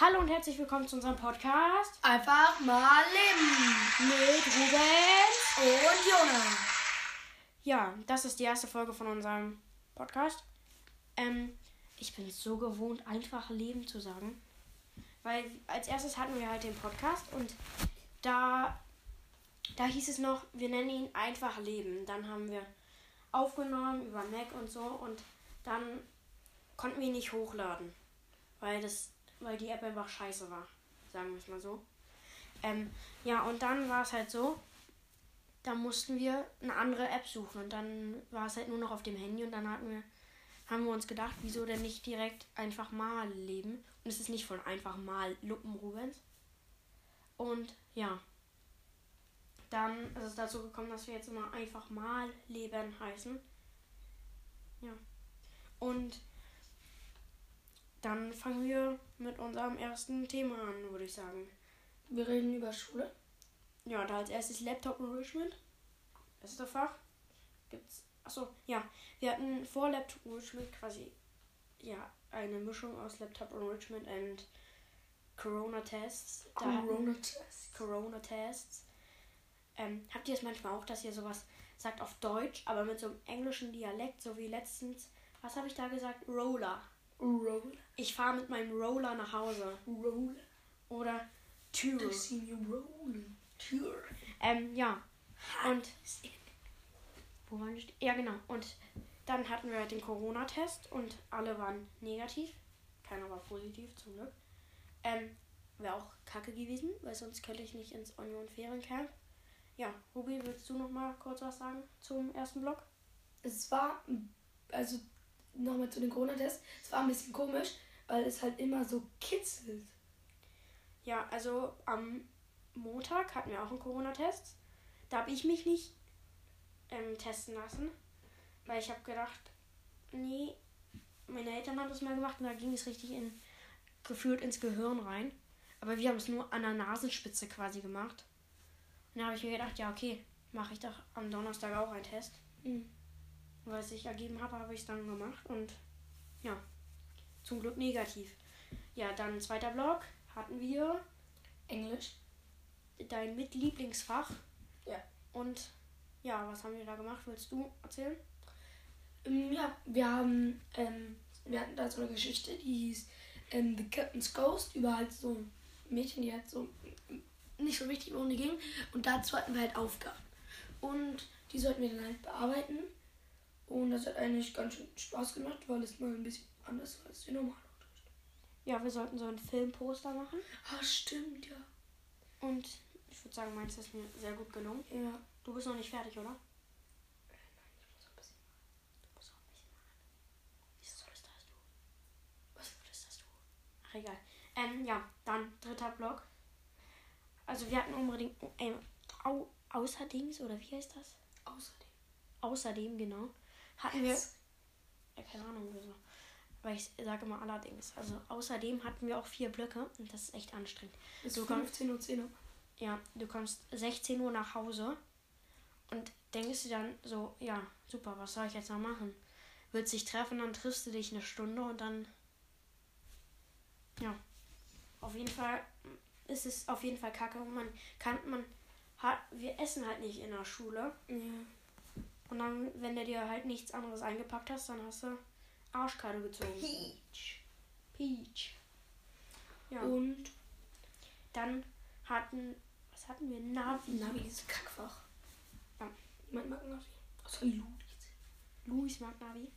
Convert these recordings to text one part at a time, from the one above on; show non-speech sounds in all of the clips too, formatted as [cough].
Hallo und herzlich willkommen zu unserem Podcast Einfach mal leben. mit Rubens. Und Jona. Ja, das ist die erste Folge von unserem Podcast. Ähm, ich bin so gewohnt, einfach Leben zu sagen. Weil als erstes hatten wir halt den Podcast und da, da hieß es noch, wir nennen ihn einfach Leben. Dann haben wir aufgenommen über Mac und so und dann konnten wir ihn nicht hochladen. Weil das, weil die App einfach scheiße war. Sagen wir es mal so. Ähm, ja, und dann war es halt so, da mussten wir eine andere App suchen und dann war es halt nur noch auf dem Handy und dann hatten wir, haben wir uns gedacht, wieso denn nicht direkt einfach mal leben? Und es ist nicht von einfach mal Luppen Rubens. Und ja, dann ist es dazu gekommen, dass wir jetzt immer einfach mal leben heißen. Ja. Und dann fangen wir mit unserem ersten Thema an, würde ich sagen. Wir reden über Schule. Ja, da als erstes Laptop Enrichment. Erste Fach. Gibt's. Achso, ja. Wir hatten vor Laptop Enrichment quasi ja eine Mischung aus Laptop Enrichment und Corona Tests. Da hatten- Corona-Test. Corona Tests. Ähm, habt ihr es manchmal auch, dass ihr sowas sagt auf Deutsch, aber mit so einem englischen Dialekt, so wie letztens. Was habe ich da gesagt? Roller. Roll. Ich fahre mit meinem Roller nach Hause. Roll. Oder Tür. Tür. Ähm, ja. Und Wo waren wir? Ja, genau. Und dann hatten wir halt den Corona-Test und alle waren negativ. Keiner war positiv, zum Glück. Ähm, wäre auch kacke gewesen, weil sonst könnte ich nicht ins Union Feriencamp. Ja, Ruby, willst du noch mal kurz was sagen zum ersten Block? Es war, also nochmal zu den Corona-Tests, es war ein bisschen komisch, weil es halt immer so kitzelt. Ja, also am Montag hatten wir auch einen Corona-Test. Da habe ich mich nicht ähm, testen lassen, weil ich habe gedacht, nee, meine Eltern haben das mal gemacht und da ging es richtig in, gefühlt ins Gehirn rein. Aber wir haben es nur an der Nasenspitze quasi gemacht. Und da habe ich mir gedacht, ja, okay, mache ich doch am Donnerstag auch einen Test. Mhm. Und was ich ergeben habe, habe ich es dann gemacht und ja, zum Glück negativ. Ja, dann zweiter Block hatten wir Englisch. dein Mitlieblingsfach. Ja. Und ja, was haben wir da gemacht? Willst du erzählen? Ähm, ja, wir haben, ähm, wir hatten da so eine Geschichte, die hieß ähm, The Captain's Ghost, über halt so ein Mädchen, die halt so nicht so richtig ohne ging. Und dazu hatten wir halt Aufgaben. Und die sollten wir dann halt bearbeiten. Und das hat eigentlich ganz schön Spaß gemacht, weil es mal ein bisschen anders war als die normale Unterricht. Ja, wir sollten so ein Filmposter machen. Ah, stimmt, ja. Und ich würde sagen, meins ist mir sehr gut gelungen. Ja. Du bist noch nicht fertig, oder? Ich muss ein bisschen. Du musst noch ein bisschen machen. Wieso solltest du das tun? Was? Solltest das tun? Ach, egal. Ähm, ja, dann dritter Block. Also wir hatten unbedingt, ähm, au, außerdings, oder wie heißt das? Außerdem. Außerdem, genau, hatten wir Ja, keine Ahnung wieso. Weil ich sage immer allerdings. Also außerdem hatten wir auch vier Blöcke und das ist echt anstrengend. Bis Du kommst- 15 Uhr 10 Uhr. Ja, du kommst 16 Uhr nach Hause und denkst dir dann so, ja, super, was soll ich jetzt noch machen? Willst dich treffen, dann triffst du dich eine Stunde und dann. Ja. Auf jeden Fall ist es auf jeden Fall kacke. Man kann, man hat, wir essen halt nicht in der Schule. Ja. Und dann, wenn du dir halt nichts anderes eingepackt hast, dann hast du Arschkarte gezogen. Peach. Peach. Ja. Und Dann hatten. Was hatten wir? Navi. Navi, dieses Kackfach. Ja. Niemand mag Navi. Außer Luis. Luis mag Navi.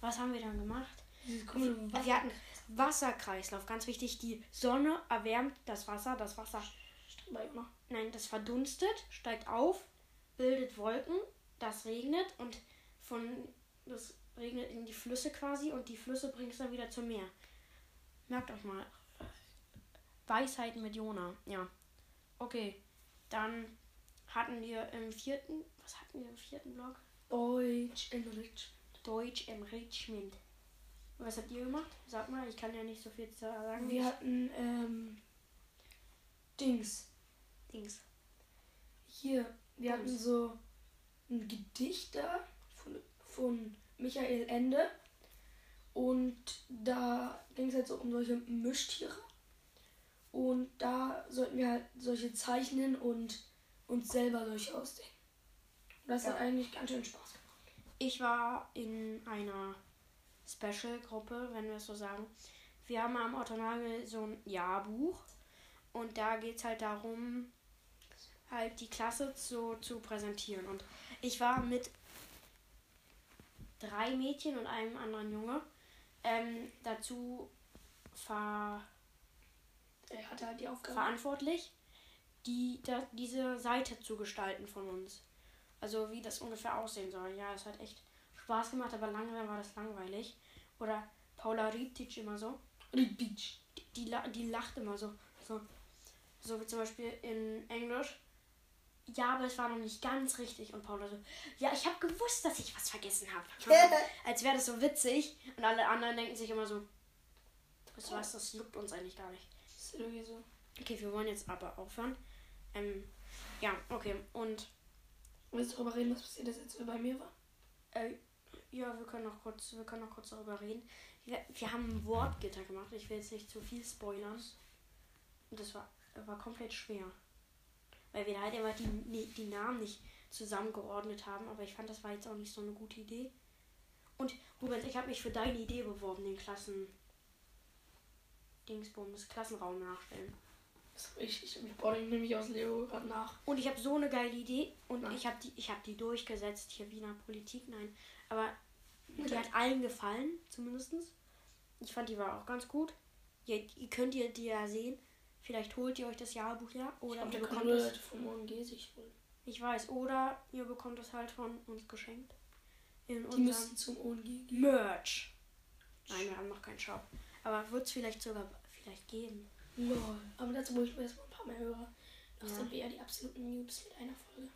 Was haben wir dann gemacht? Wir hatten Wasserkreislauf, ganz wichtig. Die Sonne erwärmt das Wasser. Das Wasser, nein, das verdunstet, steigt auf, bildet Wolken, das regnet und von das regnet in die Flüsse quasi und die Flüsse bringt es dann wieder zum Meer. Merkt euch mal. Weisheiten mit Jona, ja. Okay, dann hatten wir im vierten, was hatten wir im vierten Block? Deutsch in Rich. Deutsch Enrichment. Was habt ihr gemacht? Sag mal, ich kann ja nicht so viel zu sagen. Wir hatten, ähm, Dings. Dings. Hier, wir hatten Dings. so ein Gedicht da von, von Michael Ende. Und da ging es halt so um solche Mischtiere. Und da sollten wir halt solche zeichnen und uns selber solche ausdenken. Und das hat Ja. eigentlich ganz schön Spaß gemacht. Ich war in einer Special-Gruppe, wenn wir es so sagen. Wir haben am Otto Nagel so ein Jahrbuch und da geht es halt darum, halt die Klasse zu, zu präsentieren. Und ich war mit drei Mädchen und einem anderen Junge ähm, dazu ver Er hatte halt die Aufgabe. verantwortlich, die, da, diese Seite zu gestalten von uns. Also wie das ungefähr aussehen soll. Ja, es hat echt Spaß gemacht, aber langsam war das langweilig. Oder Paula Riptic immer so. Beach. Die, die, die lacht immer so. So, so wie zum Beispiel in Englisch. Ja, aber es war noch nicht ganz richtig. Und Paula so, ja, ich habe gewusst, dass ich was vergessen habe. [laughs] Als wäre das so witzig. Und alle anderen denken sich immer so, weißt du was, das juckt uns eigentlich gar nicht. Das ist irgendwie so. Okay, wir wollen jetzt aber aufhören. Ähm, ja, okay. Und Willst du darüber reden, was passiert ist, als wir bei mir waren? äh, ja, wir können noch kurz, wir können noch kurz darüber reden. Wir, wir haben ein Wortgitter gemacht. Ich will jetzt nicht zu viel spoilern. Und das war, war komplett schwer. Weil wir halt immer die, die, Namen nicht zusammengeordnet haben. Aber ich fand, das war jetzt auch nicht so eine gute Idee. Und Rubens, ich habe mich für deine Idee beworben, den Klassen. Dingsbums, Klassenraum nachstellen. Ist richtig. Ich baue den nämlich aus Leo gerade nach. Und ich habe so eine geile Idee und Nein. ich habe die, ich habe die durchgesetzt hier Wiener Politik, nein. Aber die hat allen gefallen, zumindest. Ich fand die war auch ganz gut. Ihr, ihr könnt ihr die ja sehen. Vielleicht holt ihr euch das Jahrbuch ja oder glaube, ihr bekommt es. Vom ONG sich holen. Ich weiß, oder ihr bekommt es halt von uns geschenkt. In Die unserem müssen zum ONG gehen. Merch. Nein, wir haben noch keinen Shop. Aber wird es vielleicht sogar vielleicht geben. Lol. Aber dazu muss ich erstmal ein paar mehr Hörer. Noch Ja. sind wir ja die absoluten Noobs mit einer Folge.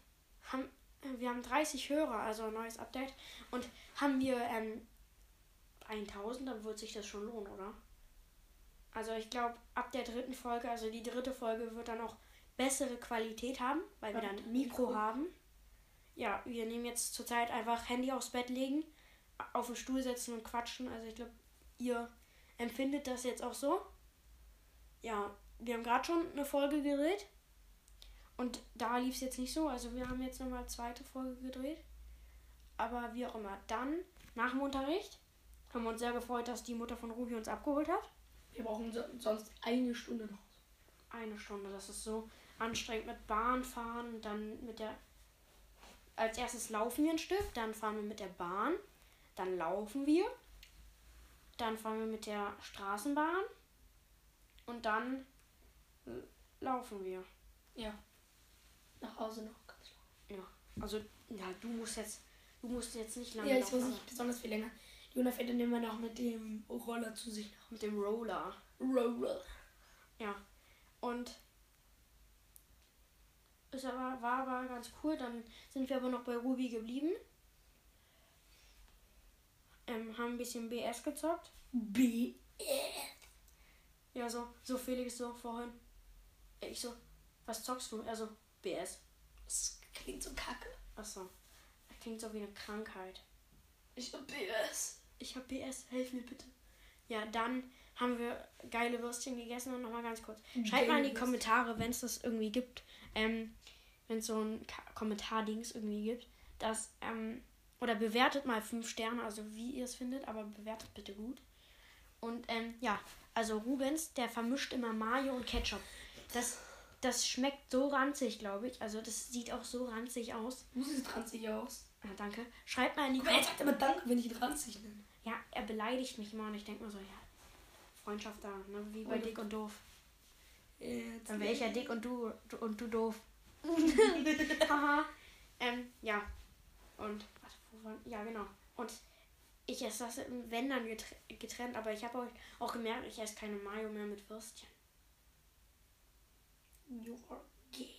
haben, äh, wir haben 30 Hörer, also ein neues Update. Und haben wir ähm, 1000, dann wird sich das schon lohnen, oder? Also ich glaube, ab der dritten Folge, also die dritte Folge wird dann auch bessere Qualität haben, weil wir dann ein Mikro, Mikro. haben. Ja, wir nehmen jetzt zurzeit einfach Handy aufs Bett legen, auf den Stuhl setzen und quatschen. Also ich glaube, ihr empfindet das jetzt auch so. Ja, wir haben gerade schon eine Folge gedreht. Und da lief es jetzt nicht so. Also wir haben jetzt nochmal eine zweite Folge gedreht. Aber wie auch immer. Dann, nach dem Unterricht, haben wir uns sehr gefreut, dass die Mutter von Ruby uns abgeholt hat. Wir brauchen so, sonst eine Stunde noch. Eine Stunde. Das ist so anstrengend mit Bahn fahren. Dann mit der. Als erstes laufen wir ein Stück. Dann fahren wir mit der Bahn. Dann laufen wir. Dann fahren wir mit der Straßenbahn. Und dann laufen wir. Ja. Nach Hause noch ganz lang. Ja. Also, ja, du musst jetzt. Du musst jetzt nicht lange Ja, ich laufen, muss nicht besonders viel länger. Jona fährt dann immer noch mit dem Roller zu sich nach. Mit dem Roller. Roller. Ja. Und es aber, war aber ganz cool. Dann sind wir aber noch bei Ruby geblieben. Ähm, haben ein bisschen BS gezockt. B. Ja, so, so Felix so vorhin. Ich so, was zockst du? Er so, BS. Das klingt so kacke. Achso. Das klingt so wie eine Krankheit. Ich hab BS. Ich hab BS, helf mir bitte. Ja, dann haben wir geile Würstchen gegessen und nochmal ganz kurz. Schreibt mal in die Kommentare, wenn es das irgendwie gibt. Ähm, wenn es so ein Ka- Kommentar-Dings irgendwie gibt. Das, ähm, oder bewertet mal fünf Sterne, also wie ihr es findet, aber bewertet bitte gut. Und ähm, ja, also Rubens, der vermischt immer Mayo und Ketchup. Das, das schmeckt so ranzig, glaube ich. Also das sieht auch so ranzig aus. Du siehst ranzig aus. Ja, danke. Schreibt mal in die Aber er sagt immer Danke, wenn ich ihn ranzig nenne. Ja, er beleidigt mich immer und ich denke mir so, ja, Freundschaft da, ne? wie bei Und- Dick und Doof. Jetzt Dann wäre ich ja dick und du, du und du doof. [laughs] Haha. ähm, ja. Und, warte, wo war, ja, genau. Und ich esse das, wenn dann getr- getrennt, aber ich habe auch, auch gemerkt, ich esse keine Mayo mehr mit Würstchen. You are gay.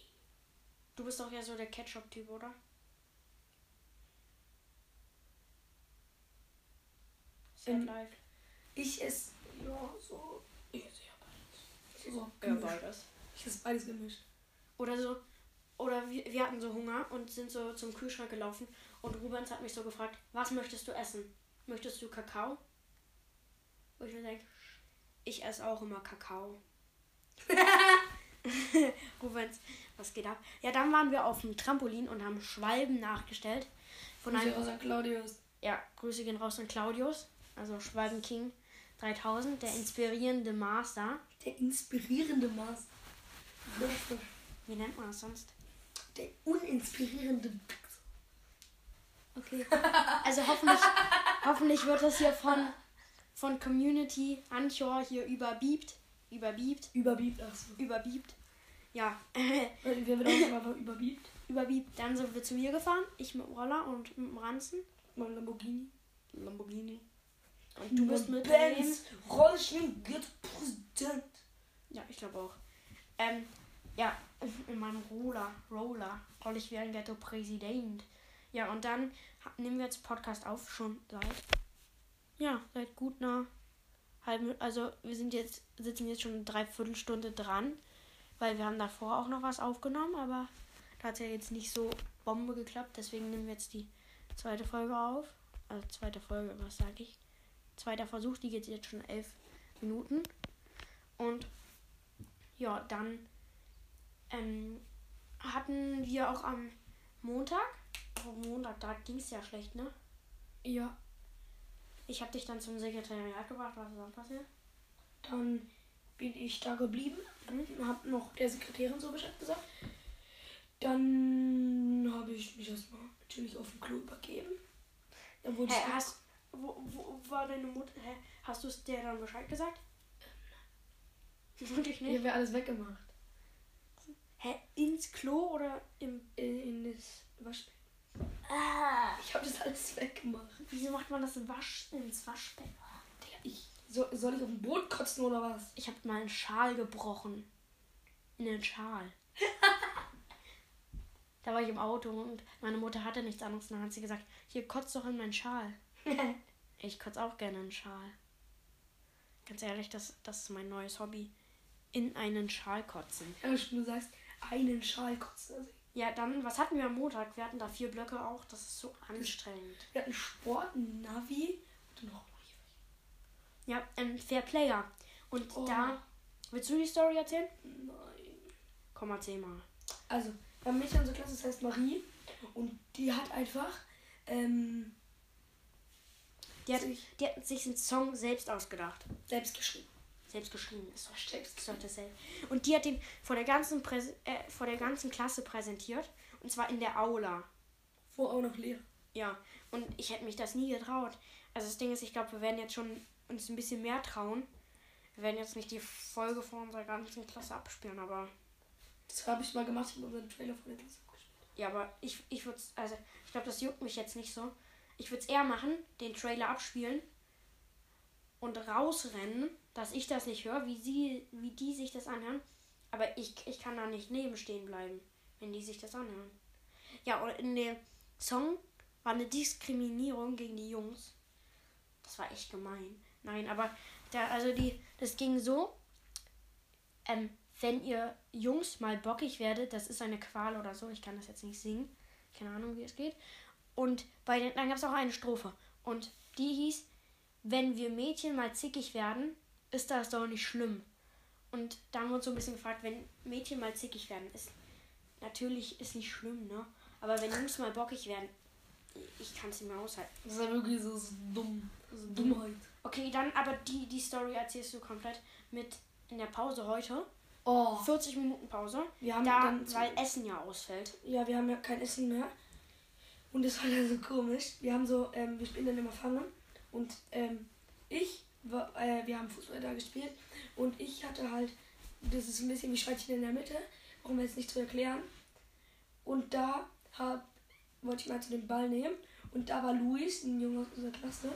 Du bist doch ja so der Ketchup-Typ, oder? Sad Ähm, life. Ich esse, ja, so. Ich esse ja beides. So, Ja, beides. Ich esse beides gemischt. Oder so, oder wir, wir hatten so Hunger und sind so zum Kühlschrank gelaufen und Rubens hat mich so gefragt, was möchtest du essen? Möchtest du Kakao? Wo ich mir denke, ich esse auch immer Kakao. [laughs] Rubens, was geht ab? Ja, dann waren wir auf dem Trampolin und haben Schwalben nachgestellt. Von Grüße einem, raus an Claudius. ja, Grüße gehen raus an Claudius, also Schwalben King 3000, der inspirierende Master. Der inspirierende Maß. Wie nennt man das sonst? Der uninspirierende Okay. Also hoffentlich, hoffentlich wird das hier von, von Community Anchor hier überbiebt. Überbiebt. Überbiebt. Achso. Überbiebt. Ja. Wir werden auch einfach überbiebt. überbiebt. Dann sind wir zu mir gefahren. Ich mit dem Roller und mit dem Ranzen. Mein Lamborghini. Lamborghini. Und du bist mit Benz. Geht Präsident. Ja, ich glaube auch. Ähm, ja, [laughs] in meinem Roller, Roller, roll ich wie ein Ghetto-Präsident. Ja, und dann nehmen wir jetzt Podcast auf, schon seit, ja, seit gut einer halben, also wir sind jetzt, sitzen jetzt schon eine Dreiviertelstunde dran, weil wir haben davor auch noch was aufgenommen, aber da hat es ja jetzt nicht so Bombe geklappt, deswegen nehmen wir jetzt die zweite Folge auf. Also zweite Folge, was sage ich? Zweiter Versuch, die geht jetzt schon elf Minuten. Und ja, dann ähm, hatten wir auch am Montag, oh, Montag, da ging es ja schlecht, ne? Ja. Ich habe dich dann zum Sekretariat gebracht, was ist dann passiert? Dann bin ich da geblieben. Mhm. Hab noch der Sekretärin so Bescheid gesagt. Dann habe ich mich erstmal natürlich auf dem Klo übergeben. Dann wurde Hä, ich hast, wo, wo war deine Mutter? Hä, hast du es der dann Bescheid gesagt? [laughs] Wirklich nicht? Hier wäre alles weggemacht. Hä, ins Klo oder im. In, in das Waschbecken. Ah! Ich habe das alles weggemacht. Wieso macht man das im Wasch, ins Waschbecken? Digga, ich, so, soll ich auf dem Boot kotzen oder was? Ich habe mal einen Schal gebrochen. In den Schal. [laughs] da war ich im Auto und meine Mutter hatte nichts anderes. Und dann hat sie gesagt, hier kotzt doch in meinen Schal. [laughs] Ich kotze auch gerne einen Schal. Ganz ehrlich, das, das ist mein neues Hobby. In einen Schal kotzen. ja, du sagst, einen Schal kotzen. Also, Ja, dann, was hatten wir am Montag? Wir hatten da vier Blöcke auch. Das ist so anstrengend. wir hatten Sport, Navi und noch Ja, ähm, Fair Player. Und Oh. da, willst du die Story erzählen? Nein. Komm, erzähl mal. Also, wir haben Mädchen in unserer Klasse, das heißt Marie. Und die hat einfach, ähm, Die hat, Sich- die hat sich einen Song selbst ausgedacht. selbst geschrieben. Selbst geschrieben. Ist doch Selbst doch dasselbe. Und die hat den vor der ganzen Präse äh, vor der ganzen Klasse präsentiert. Und zwar in der Aula. Wo auch noch leer. Ja. Und ich hätte mich das nie getraut. Also das Ding ist, ich glaube, wir werden jetzt schon uns ein bisschen mehr trauen. Wir werden jetzt nicht die Folge vor unserer ganzen Klasse abspielen, aber. Das habe ich mal gemacht, ich habe unseren Trailer von der Klasse abgespielt. Ja, aber ich, ich würde also ich glaube, das juckt mich jetzt nicht so. Ich würde es eher machen, den Trailer abspielen und rausrennen, dass ich das nicht höre, wie sie, wie die sich das anhören. Aber ich, ich kann da nicht neben stehen bleiben, wenn die sich das anhören. Ja, und in dem Song war eine Diskriminierung gegen die Jungs. Das war echt gemein. Nein, aber da, also die, das ging so. Ähm, wenn ihr Jungs mal bockig werdet, das ist eine Qual oder so, ich kann das jetzt nicht singen. Keine Ahnung, wie es geht. Und bei den, dann gab es auch eine Strophe. Und die hieß, wenn wir Mädchen mal zickig werden, ist das doch nicht schlimm. Und da haben wir uns so ein bisschen gefragt, wenn Mädchen mal zickig werden, ist natürlich ist nicht schlimm, ne? Aber wenn Jungs mal bockig werden, ich kann es nicht mehr aushalten. Das ist ja wirklich so, so dumm. So Dummheit. Okay, dann aber die, die Story erzählst du komplett mit in der Pause heute. Oh. 40 Minuten Pause. Wir haben Da, weil Essen ja ausfällt. Ja, wir haben ja kein Essen mehr. Und das war ja [laughs] so komisch. Wir haben so, ähm, wir spielen dann immer Fangen. Und ähm, ich, war, äh, wir haben Fußball da gespielt. Und ich hatte halt, das ist ein bisschen wie Schweinchen in der Mitte. Brauchen wir jetzt nicht zu erklären. Und da hab, wollte ich mal zu dem Ball nehmen. Und da war Luis, ein Junge aus unserer Klasse.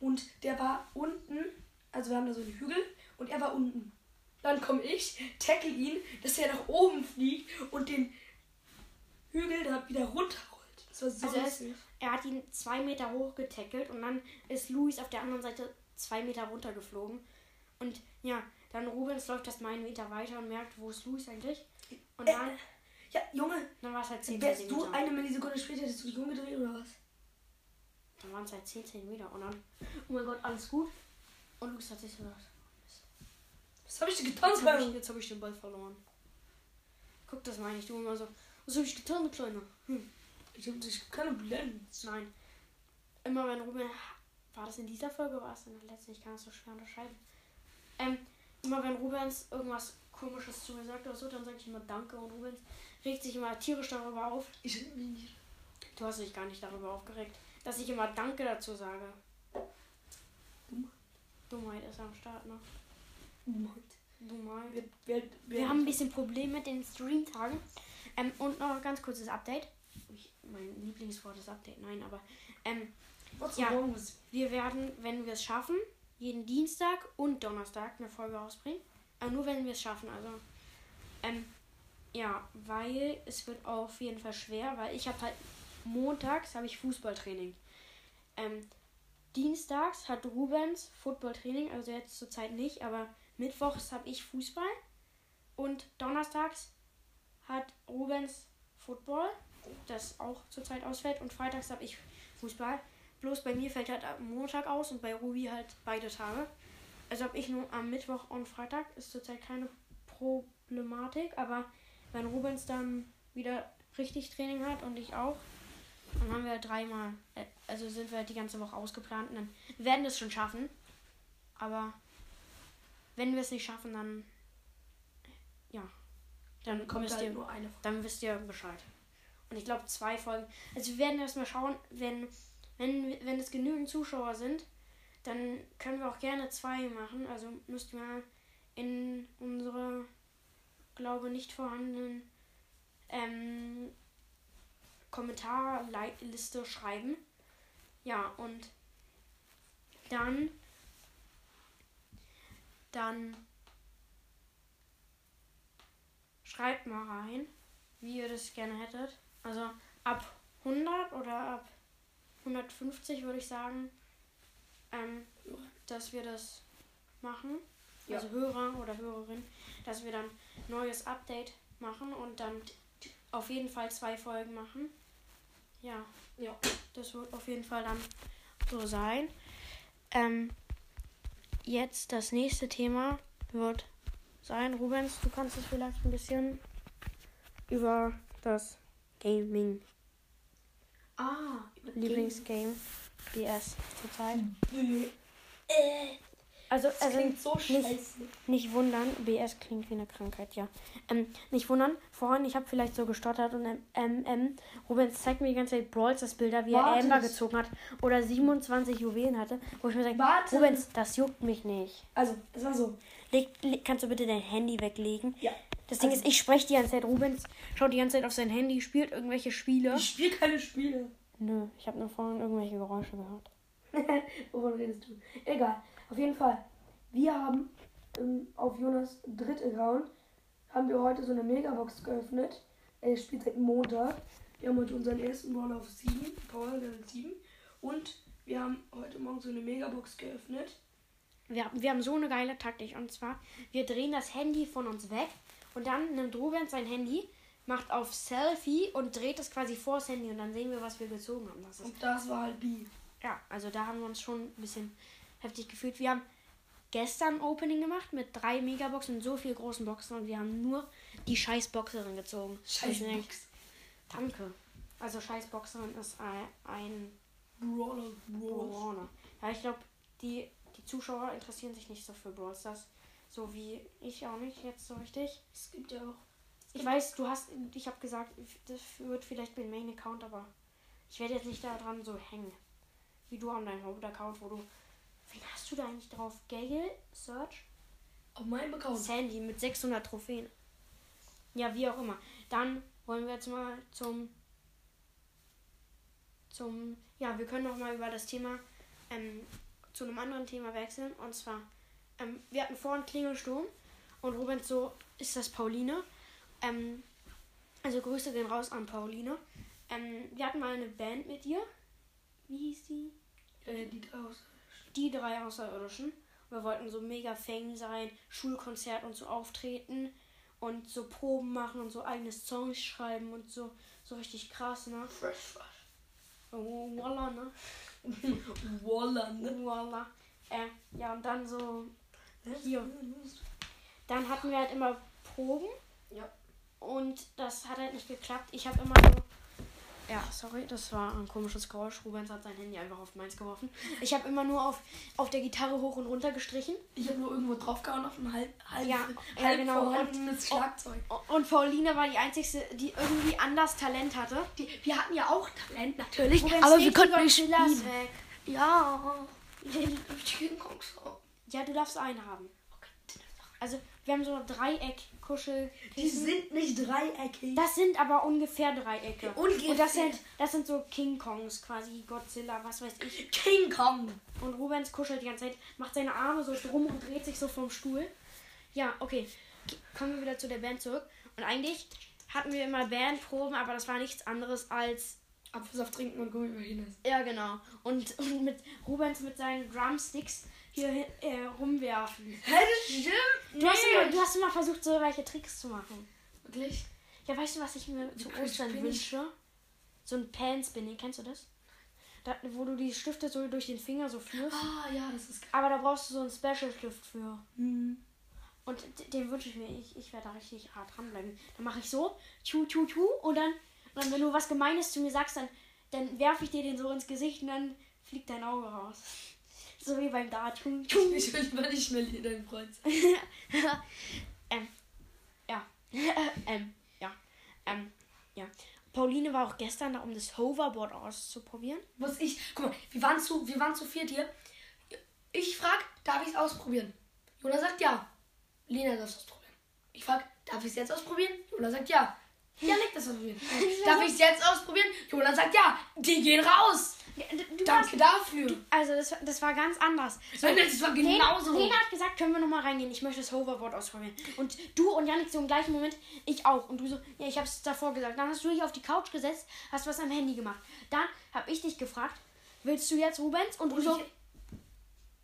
Und der war unten, also wir haben da so einen Hügel. Und er war unten. Dann komme ich, tackle ihn, dass er nach oben fliegt und den Hügel da wieder runterrollt. So Also er lustig. Er hat ihn zwei Meter hoch getackelt und dann ist Luis auf der anderen Seite zwei Meter runtergeflogen. Und ja, dann Rubens läuft das mal einen Meter weiter und merkt, wo ist Luis eigentlich? Und dann, Äh, ja, Junge, dann war es halt 10 wärst du Zentimeter. eine Millisekunde später, hättest du dich umgedreht oder was? Dann waren es halt 10 Zentimeter und dann, oh mein Gott, alles gut. Und Luis hat sich gedacht. Was habe ich denn getan, Jetzt habe ich, jetzt hab ich den Ball verloren. Guck, das meine ich. Du immer so. Was habe ich getan, du Kleiner? Hm. Ich habe dich keine Blenden. Nein. Immer wenn Ruben. War das in dieser Folge? War es in der letzten? Ich kann das so schwer unterscheiden. Ähm, immer wenn Rubens irgendwas komisches zu mir sagt oder so, dann sage ich immer Danke und Rubens regt sich immer tierisch darüber auf. Ich nicht. Du hast dich gar nicht darüber aufgeregt, dass ich immer Danke dazu sage. Dummheit. Dummheit ist am Start, ne? Dummheit. Dummheit. Wir, wir, Wir haben ein bisschen Probleme mit den Streamtagen. Ähm, und noch ein ganz kurzes Update. Ich, mein Lieblingswort ist Update, nein, aber ähm, ja. wir werden, wenn wir es schaffen, jeden Dienstag und Donnerstag eine Folge rausbringen. Aber nur wenn wir es schaffen, also. Ähm, ja, weil es wird auf jeden Fall schwer, weil ich habe halt montags habe ich Fußballtraining. Ähm, dienstags hat Rubens Footballtraining, also jetzt zurzeit nicht, aber mittwochs habe ich Fußball und donnerstags hat Rubens Football, das auch zurzeit ausfällt und freitags habe ich Fußball. Bloß bei mir fällt halt am Montag aus und bei Ruby halt beide Tage. Also habe ich nur am Mittwoch und Freitag ist zurzeit keine Problematik, aber wenn Rubens dann wieder richtig Training hat und ich auch, dann haben wir dreimal, äh, also sind wir halt die ganze Woche ausgeplant und dann werden wir es schon schaffen. Aber wenn wir es nicht schaffen, dann ja, dann Kommt wisst halt ihr, nur eine. dann wisst ihr Bescheid. Und ich glaube zwei Folgen. Also wir werden erstmal schauen, wenn, wenn, wenn es genügend Zuschauer sind, dann können wir auch gerne zwei machen. Also müsst ihr mal in unsere, glaube nicht vorhandenen ähm, Kommentarliste schreiben. Ja, und dann dann schreibt mal rein, wie ihr das gerne hättet. Also ab 100 oder ab 150 würde ich sagen, ähm, dass wir das machen. Ja. Also Hörer oder Hörerin, dass wir dann neues Update machen und dann auf jeden Fall zwei Folgen machen. Ja, Ja. das wird auf jeden Fall dann so sein. Ähm, jetzt das nächste Thema wird sein. Rubens, du kannst es vielleicht ein bisschen über das Gaming, Ah, Lieblingsgame, BS zurzeit. Äh, Also, das also klingt so nicht, scheiße. nicht wundern, BS klingt wie eine Krankheit, ja. Ähm, nicht wundern, vorhin, ich habe vielleicht so gestottert und ähm, ähm, Rubens zeigt mir die ganze Zeit Brawls das Bilder, wie er Warte, Amber gezogen hat oder 27 Juwelen hatte, wo ich mir sage, Warte. Rubens, das juckt mich nicht. Also, es war so. Leg, leg, kannst du bitte dein Handy weglegen? Ja. Das Ding Also- ist, ich spreche die ganze Zeit. Rubens schaut die ganze Zeit auf sein Handy, spielt irgendwelche Spiele. Ich spiele keine Spiele. Nö, ich habe nur vorhin irgendwelche Geräusche gehört. [laughs] Wovon redest du? Egal. Auf jeden Fall. Wir haben ähm, auf Jonas Dritt-Account haben wir heute so eine Megabox geöffnet. Er spielt seit Montag. Wir haben heute unseren ersten Brawler auf 7, Power Level 7. Und wir haben heute Morgen so eine Megabox geöffnet. Wir, wir haben so eine geile Taktik. Und zwar, wir drehen das Handy von uns weg und dann nimmt Rubens sein Handy, macht auf Selfie und dreht es quasi vor das Handy und dann sehen wir, was wir gezogen haben. Das ist, Und das war halt B. ja, also da haben wir uns schon ein bisschen heftig gefühlt. Wir haben gestern Opening gemacht mit drei Megaboxen und so viel großen Boxen und wir haben nur die scheiß Boxerin gezogen. Scheiß Deswegen- Box. Danke. Also scheiß Boxerin ist ein, ein Brawler, Brawler. Brawler. Ja, ich glaube, die, die Zuschauer interessieren sich nicht so für Brawl Stars. So wie ich auch nicht jetzt so richtig. Es gibt ja auch. Ich weiß, du hast, ich habe gesagt, das wird vielleicht mein Main-Account, aber ich werde jetzt nicht daran so hängen. Wie du an deinem Hauptaccount, wo du. Wen hast du da eigentlich drauf? Gale? Search? Auf meinem Account. Sandy mit 600 Trophäen. Ja, wie auch immer. Dann wollen wir jetzt mal zum. Zum. Ja, wir können noch mal über das Thema. Ähm, zu einem anderen Thema wechseln. Und zwar. Ähm, wir hatten vorhin Klingelsturm. Und Rubens so. Ist das Pauline? Ähm, also Grüße gehen raus an Pauline. Ähm, wir hatten mal eine Band mit ihr. Wie hieß die? Äh, die draus. die drei Außerirdischen. Wir wollten so mega Fame sein, Schulkonzert und so auftreten und so Proben machen und so eigene Songs schreiben und so, so richtig krass, ne? Fresh, fresh. Oh, voila, ne? [laughs] Walla, ne? Voila. Äh, ja, und dann so, hier, dann hatten wir halt immer Proben. Ja. Und das hat halt nicht geklappt. Ich habe immer so. Ja, sorry, das war ein komisches Geräusch. Rubens hat sein Handy einfach auf meins geworfen. Ich habe immer nur auf, auf der Gitarre hoch und runter gestrichen. Ich habe nur irgendwo draufgehauen auf ein halb, halb, Ja, ja, halb genau. vorhandenes Schlagzeug. Und Pauline war die einzige, die irgendwie anders Talent hatte. Die, wir hatten ja auch Talent natürlich, Rubens aber wir konnten nicht spielen. weg. Ja. King Kong Song. Ja, du darfst einen haben. Okay, Also, wir haben so dreieck Die kuschelkissen sind nicht dreieckig. Das sind aber ungefähr Dreiecke. Ungefähr. Und das sind, das sind so King Kongs quasi, Godzilla, was weiß ich. King Kong. Und Rubens kuschelt die ganze Zeit, macht seine Arme so drum und dreht sich so vom Stuhl. Ja, okay. Kommen wir wieder zu der Band zurück. Und eigentlich hatten wir immer Bandproben, aber das war nichts anderes als. Apfelsaft trinken und Gummibärchen essen. Ja, genau. Und, und mit Rubens mit seinen Drumsticks hier äh, rumwerfen. Hä, das stimmt. Du hast, immer, du hast immer versucht, so welche Tricks zu machen. Wirklich? Ja, weißt du, was ich mir zu Ostern wünsche? So ein Pan-Spinning, kennst du das? Da, wo du die Stifte so durch den Finger so führst. Ah, ja, das ist geil. Aber da brauchst du so einen Special-Stift für. Hm. Und den wünsche ich mir. Ich, ich werde da richtig hart dranbleiben. Dann mache ich so, tu, tu, tu. Und dann, und dann, wenn du was Gemeines zu mir sagst, dann, dann werfe ich dir den so ins Gesicht und dann fliegt dein Auge raus. So wie beim Dart. [laughs] Ich will mal nicht mehr dein Freund sein. ähm, ja. [laughs] ähm, ja. Ähm, ja. Pauline war auch gestern da, um das Hoverboard auszuprobieren. Muss ich. Guck mal, wir waren zu, wir waren zu viert hier. Ich frag, darf ich es ausprobieren? Jonas sagt ja. Lena darf es ausprobieren. Ich frag, darf ich es jetzt ausprobieren? Jonas sagt ja. Janik das ausprobieren. [laughs] darf ich es jetzt ausprobieren? Jonas sagt ja. Die gehen raus. Ja, du Danke dafür. Also das, war- das war ganz anders. So, Nein, das war Lena, genauso. Lena hat gesagt, können wir nochmal reingehen. Ich möchte das Hoverboard ausprobieren. Und du und Janik so im gleichen Moment, ich auch. Und du so, ja, ich habe es davor gesagt. Dann hast du dich auf die Couch gesetzt, hast was am Handy gemacht. Dann habe ich dich gefragt, willst du jetzt Rubens? Und du Und so,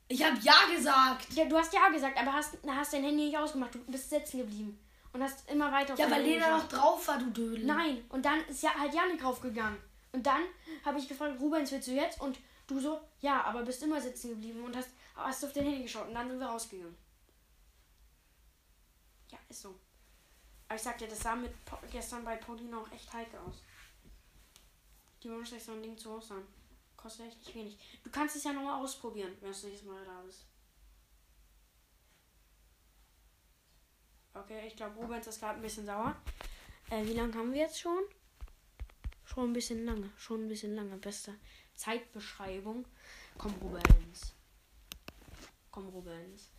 ich, ich habe ja gesagt. ja, du hast ja gesagt, aber hast, hast dein Handy nicht ausgemacht. Du bist sitzen geblieben. Und hast immer weiter auf Ja, weil Lena noch drauf war, du Dödel. Nein. Und dann ist ja halt Janik raufgegangen. Und dann habe ich gefragt, Rubens, willst du jetzt? Und du so, ja, aber bist immer sitzen geblieben und hast, hast auf dein Handy geschaut. Und dann sind wir rausgegangen. Ja, ist so. Aber ich sag dir, das sah mit gestern bei Pauline auch echt heikel aus. Die wünscht sich so ein Ding zu Hause an. Kostet echt nicht wenig. Du kannst es ja nochmal ausprobieren, wenn du nächstes Mal da bist. Okay, ich glaube, Rubens ist gerade ein bisschen sauer. Äh, wie lange haben wir jetzt schon? Schon ein bisschen lange. Schon ein bisschen lange. Beste Zeitbeschreibung. Komm, Rubens. Komm, Rubens.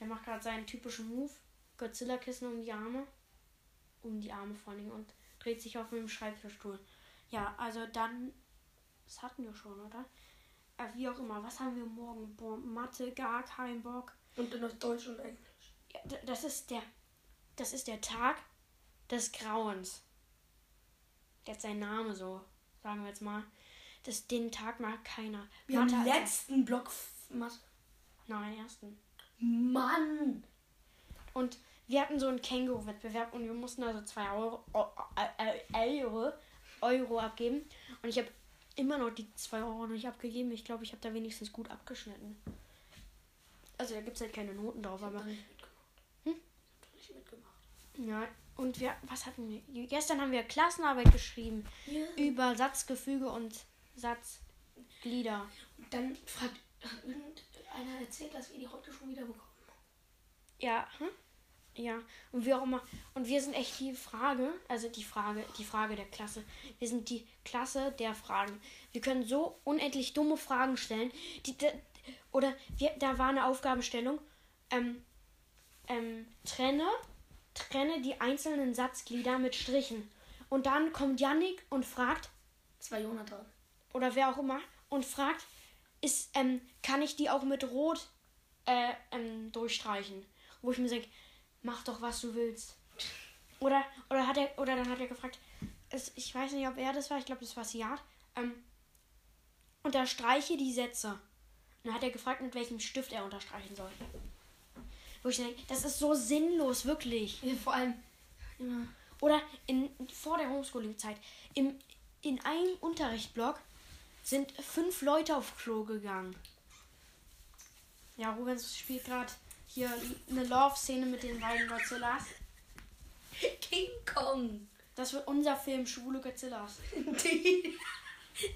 Er macht gerade seinen typischen Move. Godzilla-Kissen um die Arme. Um die Arme vor allem und dreht sich auf dem Schreibtischstuhl. Ja, also dann. Das hatten wir schon, oder? Äh, wie auch immer. Was haben wir morgen? Boah, Mathe, gar kein Bock. Und dann noch Deutsch und Englisch. Ja, das ist der. Das ist der Tag des Grauens. Jetzt sein Name so, sagen wir jetzt mal. Das, den Tag mag keiner. Wir Mathe haben hat- letzten Block. Mathe. Nein, ersten. Mann! Und wir hatten so einen Känguru-Wettbewerb und wir mussten also zwei Euro, äh, äh, Euro, Euro abgeben. Und ich habe immer noch die zwei Euro nicht abgegeben. Ich glaube, ich habe da wenigstens gut abgeschnitten. Also da gibt es halt keine Noten drauf, Ich aber. da nicht mitgemacht. Hm? Ich hab da nicht mitgemacht. Ja, und wir, was hatten wir? Gestern haben wir Klassenarbeit geschrieben über Satzgefüge und Satzglieder. Und dann fragt irgendeiner erzählt, dass wir die heute schon wieder bekommen. Ja, hm? ja. Und wie auch immer. Und wir sind echt die Frage, also die Frage, die Frage der Klasse. Wir sind die Klasse der Fragen. Wir können so unendlich dumme Fragen stellen. Die, die, oder wir, da war eine Aufgabenstellung. Ähm, ähm, trenne, trenne die einzelnen Satzglieder mit Strichen. Und dann kommt Yannick und fragt, Das war Jonathan. oder wer auch immer und fragt, ist, ähm, kann ich die auch mit Rot äh, ähm, durchstreichen? Wo ich mir denke, mach doch was du willst. Oder, oder hat er, oder dann hat er gefragt, es, ich weiß nicht, ob er das war, ich glaube, das war Siad, ähm, unterstreiche die Sätze. Und dann hat er gefragt, mit welchem Stift er unterstreichen soll. Wo ich denke, das ist so sinnlos, wirklich. Ja, vor allem immer. Oder in, vor der Homeschooling-Zeit. Im, in einem Unterrichtsblock sind fünf Leute auf Klo gegangen. Ja, Rubens spielt gerade hier eine Love-Szene mit den beiden Godzillas. [laughs] King Kong. Das wird unser Film Schwule Godzillas. [laughs]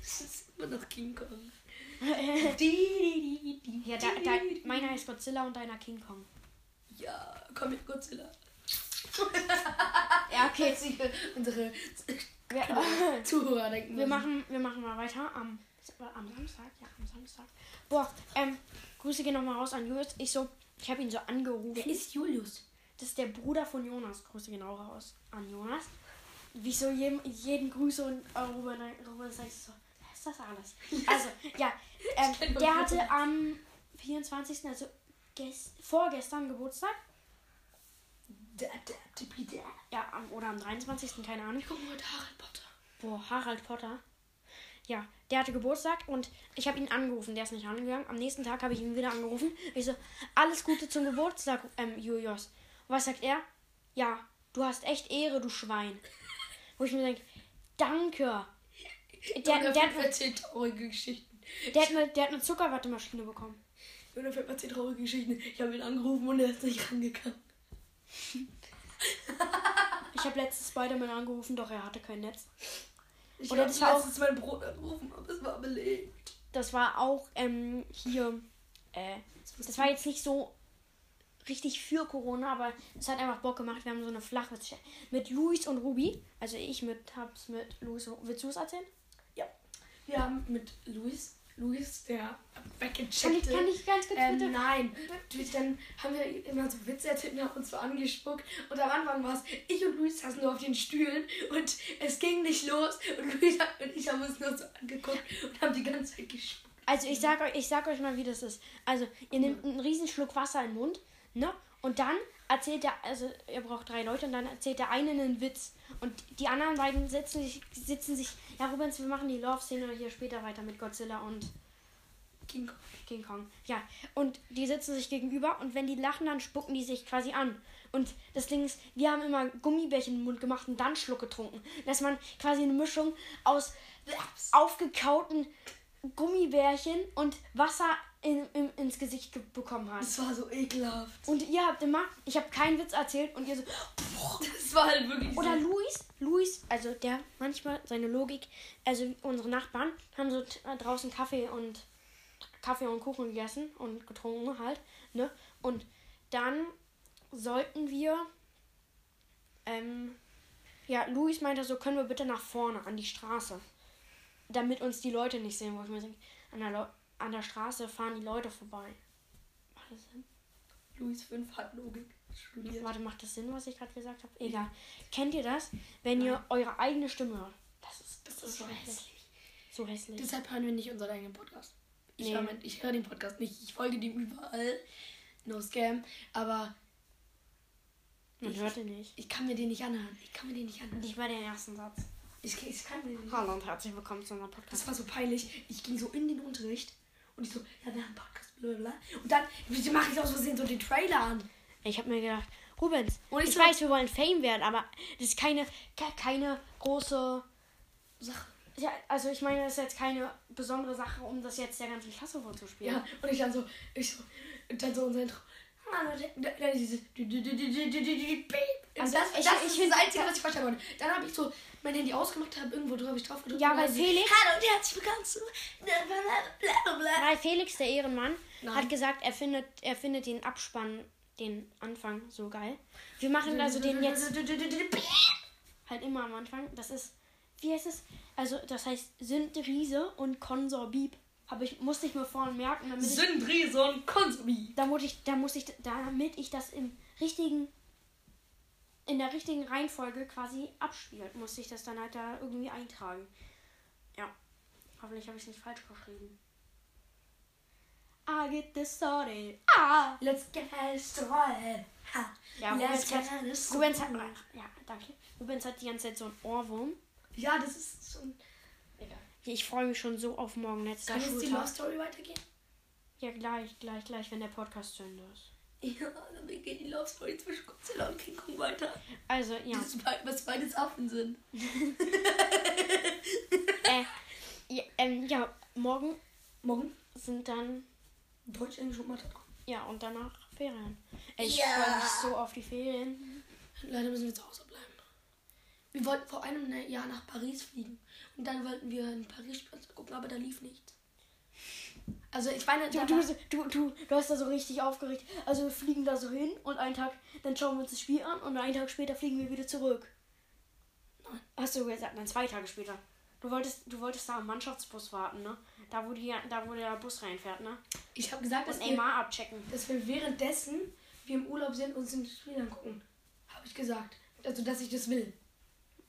Das ist immer noch King Kong. [laughs] Ja, da, da, meiner ist Godzilla und deiner King Kong. Ja, komm mit Godzilla. Ja, okay. Unsere Wir, Zuhörer denken. wir, machen, wir machen mal weiter am, am Samstag. Ja, am Samstag. Boah, ähm, Grüße gehen nochmal raus an Julius. Ich so, ich habe ihn so angerufen. Wer ist Julius? Das ist der Bruder von Jonas. Grüße genau raus an Jonas. Wie ich so jedem, jeden Grüße und äh, Ruben, Ruben sag ich so, wer ist das alles? Also, ja, [laughs] ähm, der hatte am 24., also vorgestern Geburtstag. Ja, am, oder am 23., keine Ahnung. Ich gucke heute Harry Potter. Boah, Harald Potter. Ja, der hatte Geburtstag und ich habe ihn angerufen. Der ist nicht rangegangen. Am nächsten Tag habe ich ihn wieder angerufen. Ich so, alles Gute zum Geburtstag, ähm, Julius. Und was sagt er? Ja, du hast echt Ehre, du Schwein. [laughs] Wo ich mir denke, danke. Der, der, der, hat, der, hat eine, der hat eine Zuckerwattemaschine bekommen. Jonas erzählt traurige Geschichten. Ich habe ihn angerufen und er ist nicht rangegangen. Ich habe letztes Spider-Man angerufen, doch er hatte kein Netz. Ich Oder habe das war auch- meinen Bruder angerufen, aber es war belegt. Das war auch ähm, hier. Äh, das war jetzt nicht so richtig für Corona, aber es hat einfach Bock gemacht. Wir haben so eine Flachwitz mit Luis und Ruby. Also ich mit hab's mit Luis. und- Willst du es erzählen? Wir haben mit Luis, Luis, der Kann ich, weggecheckte. kann ich ganz kurz Ähm, bitte? nein, dann haben wir immer so Witze erzählt und haben uns so angespuckt. Und am Anfang war es, ich und Luis saßen nur auf den Stühlen und es ging nicht los. Und Luis und ich haben uns nur so angeguckt und haben die ganze Zeit gespuckt. Also ich sag euch, ich sag euch mal, wie das ist. Also ihr nehmt einen riesen Schluck Wasser in den Mund, ne? Und dann erzählt der, also ihr braucht drei Leute und dann erzählt der eine einen Witz. Und die anderen beiden sitzen sich, sitzen sich, ja Rubens, wir machen die Love-Szene hier später weiter mit Godzilla und King Kong. King Kong. Ja, und die sitzen sich gegenüber und wenn die lachen, dann spucken die sich quasi an. Und das Ding ist, wir haben immer Gummibärchen im Mund gemacht und dann Schluck getrunken. Dass man quasi eine Mischung aus aufgekauten Gummibärchen und Wasser in, in, ins Gesicht ge- bekommen hat. Das war so ekelhaft. Und ihr habt immer, ich habe keinen Witz erzählt und ihr so, Das war halt wirklich oder so. Luis, Luis, also der manchmal seine Logik, also unsere Nachbarn haben so äh, draußen Kaffee und Kaffee und Kuchen gegessen und getrunken halt, ne? Und dann sollten wir, ähm, ja, Luis meinte so, können wir bitte nach vorne an die Straße, damit uns die Leute nicht sehen, wo ich mir denke, an der, Leu- an der Straße fahren die Leute vorbei. Macht das Sinn? Luis 5 hat Logik studiert. Warte, macht das Sinn, was ich gerade gesagt habe? Egal. Kennt ihr das, wenn ihr eure eigene Stimme hört? Das ist, Das ist so hässlich. So hässlich. Deshalb hören wir nicht unseren eigenen Podcast. Ich Nee. höre mein- ich höre den Podcast nicht. Ich folge dem überall. No Scam. Aber Man ich- hört ihn nicht. ich kann mir den nicht anhören. Ich kann mir den nicht anhören. Nicht bei den ersten Satz. Ich, ich kann mir den nicht Hallo und herzlich willkommen zu unserem Das Podcast. war so peinlich. Ich ging so in den Unterricht und ich so, ja, wir haben Podcast, blablabla. Und dann mache ich aus Versehen so den Trailer an. Ich habe mir gedacht, Rubens, Und ich ich so- weiß, wir wollen Fame werden, aber das ist keine, ke- keine große. Sache. Ja, also ich meine, das ist jetzt keine besondere Sache, um das jetzt der ganzen Klasse vorzuspielen. Ja, und ich dann so, ich so, dann so unser Intro. Also das, ich, das ich, ist das Einzige, was ich verstanden habe. Dann habe ich so mein Handy ausgemacht, habe irgendwo drauf, ich drauf gedrückt. Ja, weil Felix. Hallo und herzlich willkommen zu. Weil Felix, der Ehrenmann, hat gesagt, er findet, er findet den Abspann, den Anfang so geil. Wir machen also den jetzt. [laughs] halt immer am Anfang. Das ist. Wie heißt es? Also, das heißt, Synthese und Konsor Bieb hab ich, musste ich mir vorhin merken, damit und Konsumi. da muss ich, da muss ich, damit ich das im richtigen, in der richtigen Reihenfolge quasi abspielt, musste ich das dann halt da irgendwie eintragen. Ja. Hoffentlich habe ich es nicht falsch geschrieben. I get this started. Ah! Let's get started. Ha. Ja, Let's Rubens hat, get started. Rubens hat, ja, danke. Rubens hat die ganze Zeit so einen Ohrwurm. Ja, das ist schon. Egal. Ich freue mich schon so auf morgen letzter Kann jetzt die Schultag. Love Story weitergehen? Ja, gleich, gleich, gleich, wenn der Podcast zu Ende ist. Ja, dann geht die Love Story zwischen Godzilla und King Kong weiter. Also, ja. Das was beides Affen sind. [laughs] [laughs] äh, ja, ähm, ja, morgen Morgen sind dann, Deutsch, Englisch und Mathe. ja, und danach Ferien. Ich Ja. freue mich so auf die Ferien. Leider müssen wir zu Hause bleiben. Wir wollten vor einem Jahr nach Paris fliegen. Und dann wollten wir in Paris gucken, aber da lief nichts. Also ich meine, Du, du, du, du, du hast da so richtig aufgeregt. Also wir fliegen da so hin und einen Tag, dann schauen wir uns das Spiel an und einen Tag später fliegen wir wieder zurück. Nein. Hast du gesagt, nein, zwei Tage später. Du wolltest, du wolltest da am Mannschaftsbus warten, ne? Da wo, die, da, wo der Bus reinfährt, ne? ich habe gesagt, dass Und wir, abchecken. dass wir währenddessen wir im Urlaub sind und uns das Spiel angucken. Habe ich gesagt. Also, dass ich das will.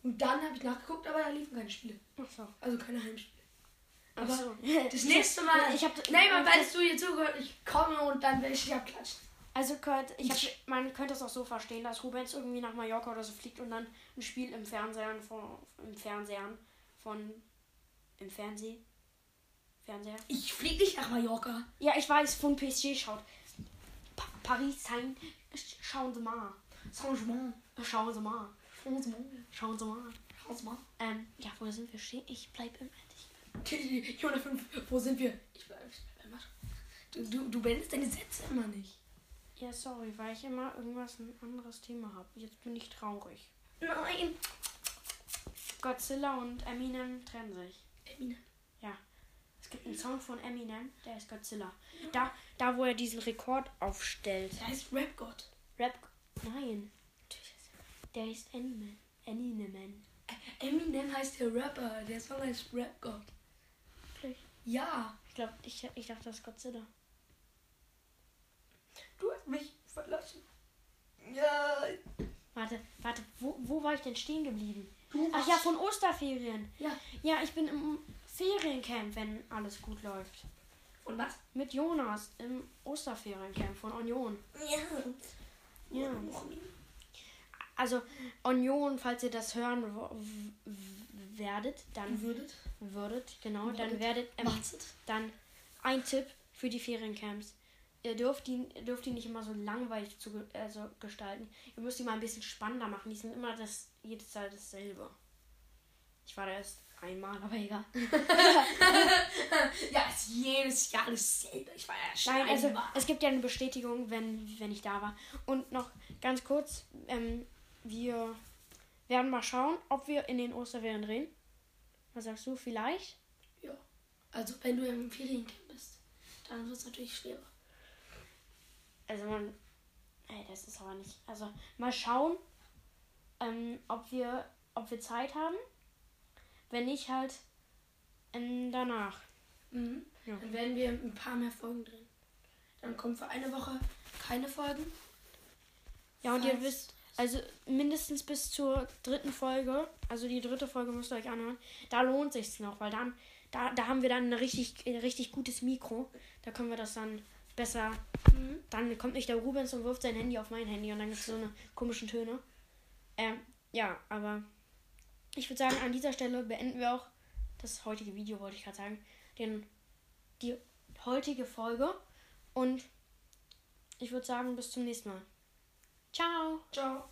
Und dann habe ich nachgeguckt, aber da liefen keine Spiele. Ach so. Also keine Heimspiele. Ach Aber so. Das nächste Mal. Ich hab, Neymar, wenn du hier zugehört, ich komme und dann werde ich dich abklatschen. Also Kurt, ich hab, man könnte es auch so verstehen, dass Rubens irgendwie nach Mallorca oder so fliegt und dann ein Spiel im Fernsehen von im Fernsehen von im Fernseh Fernseher. Ich fliege nicht nach Mallorca. Ja, ich weiß, von PSG schaut. Pa Paris sein. Schauen Sie mal. Changement. Schauen Sie mal. Schauen Sie mal. Changement. Ähm, ja, wo sind wir stehen? Ich bleib im Jona 5, wo sind wir? Ich bleib, ich bleib was? Du, du, du beendest deine Sätze immer nicht. Ja, sorry, weil ich immer irgendwas ein anderes Thema habe. Jetzt bin ich traurig. Nein. Godzilla und Eminem trennen sich. Eminem. Es gibt einen Song von Eminem, der ist Godzilla. Da, da wo er diesen Rekord aufstellt. Der heißt Rap-Gott. Rap. Nein. Der ist Eminem. Eminem. Eminem heißt der Rapper. Der Song heißt Rap-Gott. Wirklich? Ja. Ich glaube, ich, ich dachte, das ist Godzilla. Du hast mich verlassen. Ja. Warte, warte, wo, wo war ich denn stehen geblieben? Du Ach ja, von Osterferien. Ja. Ja, ich bin im Feriencamp, wenn alles gut läuft. Und was? Mit Jonas im Osterferiencamp von Union. Ja. Ja. Also Union, falls ihr das hören werdet, dann Würdet? würdet, genau, dann Würdet. werdet ähm, dann ein Tipp für die Feriencamps. Ihr dürft die, dürft die nicht immer so langweilig zu, also gestalten. Ihr müsst die mal ein bisschen spannender machen. Die sind immer das jedes Jahr dasselbe. Ich war da erst einmal, aber egal. [laughs] Ja, ist jedes Jahr dasselbe. Ich war ja schon Nein, also es gibt ja eine Bestätigung, wenn, wenn ich da war. Und noch ganz kurz, ähm, wir werden mal schauen, ob wir in den Osterferien drehen. Was sagst du? Vielleicht? Ja. Also, wenn du im Feriencamp bist, dann wird es natürlich schwerer. Also man. Ey, das ist aber nicht. Also mal schauen, ähm, ob wir, ob wir Zeit haben. Wenn nicht halt ähm, danach. Mhm. Ja. Dann werden wir ein paar mehr Folgen drehen. Dann kommen für eine Woche keine Folgen. Ja, und ihr wisst, also mindestens bis zur dritten Folge, also die dritte Folge müsst ihr euch anhören, da lohnt sich's noch, weil dann, da, da haben wir dann ein richtig, ein richtig gutes Mikro. Da können wir das dann besser. Mhm. Dann kommt nicht der Rubens und wirft sein Handy auf mein Handy und dann gibt's so eine komischen Töne. Ähm, ja, aber ich würde sagen, an dieser Stelle beenden wir auch das heutige Video, wollte ich gerade sagen. Den, die heutige Folge. Und ich würde sagen, bis zum nächsten Mal. Ciao. Ciao.